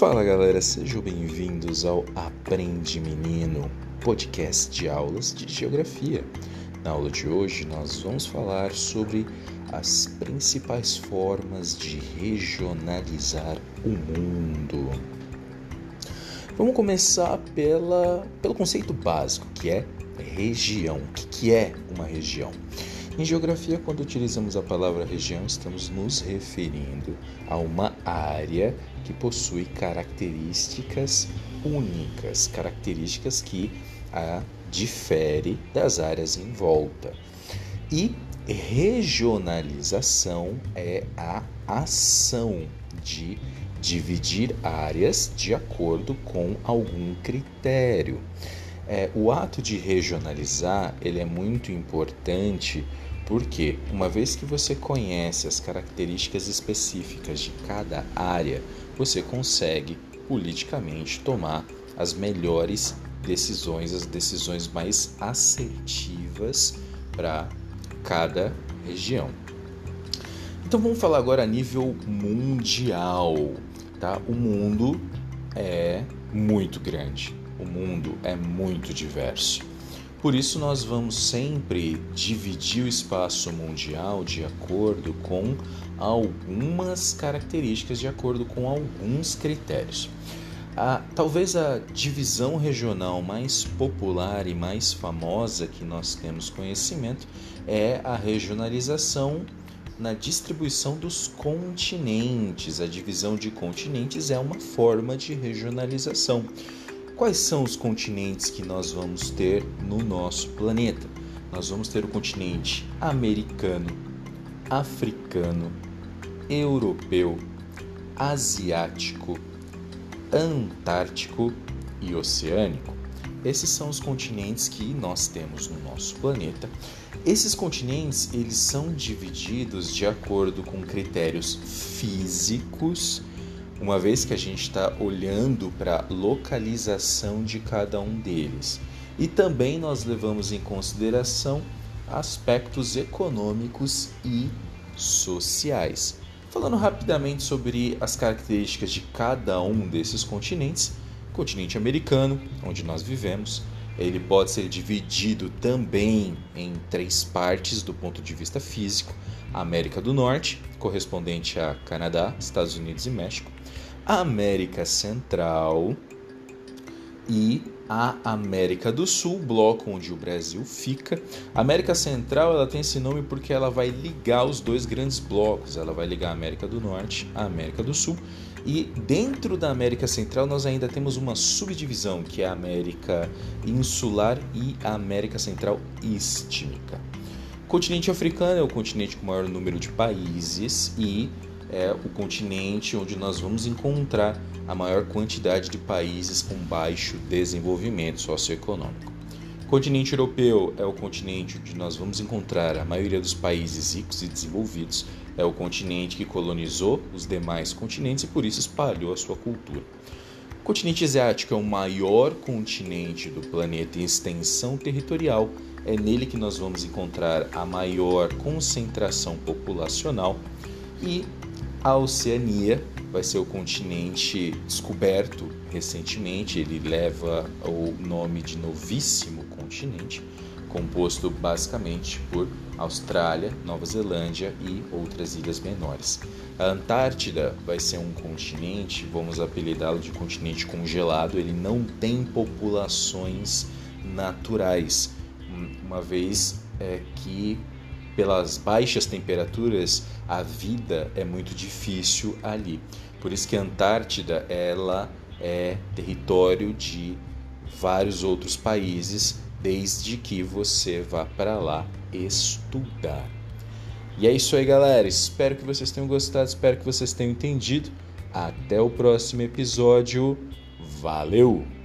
Fala galera, sejam bem-vindos ao Aprende Menino, podcast de aulas de geografia. Na aula de hoje nós vamos falar sobre as principais formas de regionalizar o mundo. Vamos começar pela, pelo conceito básico, que é região. O que, que é uma região? Em geografia, quando utilizamos a palavra região, estamos nos referindo a uma área que possui características únicas, características que a difere das áreas em volta. E regionalização é a ação de dividir áreas de acordo com algum critério. É, o ato de regionalizar ele é muito importante porque, uma vez que você conhece as características específicas de cada área, você consegue politicamente tomar as melhores decisões, as decisões mais assertivas para cada região. Então vamos falar agora a nível mundial, tá? O mundo é muito grande. O mundo é muito diverso. Por isso, nós vamos sempre dividir o espaço mundial de acordo com algumas características, de acordo com alguns critérios. A, talvez a divisão regional mais popular e mais famosa que nós temos conhecimento é a regionalização na distribuição dos continentes. A divisão de continentes é uma forma de regionalização. Quais são os continentes que nós vamos ter no nosso planeta? Nós vamos ter o continente americano, africano, europeu, asiático, antártico e oceânico. Esses são os continentes que nós temos no nosso planeta. Esses continentes, eles são divididos de acordo com critérios físicos uma vez que a gente está olhando para a localização de cada um deles. E também nós levamos em consideração aspectos econômicos e sociais. Falando rapidamente sobre as características de cada um desses continentes, continente americano, onde nós vivemos, ele pode ser dividido também em três partes do ponto de vista físico: a América do Norte, correspondente a Canadá, Estados Unidos e México, a América Central e a América do Sul, bloco onde o Brasil fica. A América Central ela tem esse nome porque ela vai ligar os dois grandes blocos. Ela vai ligar a América do Norte à América do Sul. E dentro da América Central nós ainda temos uma subdivisão que é a América Insular e a América Central Istmica. O continente africano é o continente com maior número de países e é o continente onde nós vamos encontrar a maior quantidade de países com baixo desenvolvimento socioeconômico. O continente europeu é o continente onde nós vamos encontrar a maioria dos países ricos e desenvolvidos. É o continente que colonizou os demais continentes e por isso espalhou a sua cultura. O continente asiático é o maior continente do planeta em extensão territorial. É nele que nós vamos encontrar a maior concentração populacional e a Oceania vai ser o continente descoberto recentemente, ele leva o nome de Novíssimo Continente, composto basicamente por Austrália, Nova Zelândia e outras ilhas menores. A Antártida vai ser um continente, vamos apelidá-lo de continente congelado, ele não tem populações naturais, uma vez é, que pelas baixas temperaturas, a vida é muito difícil ali. Por isso que a Antártida ela é território de vários outros países, desde que você vá para lá estudar. E é isso aí, galera. Espero que vocês tenham gostado, espero que vocês tenham entendido. Até o próximo episódio. Valeu!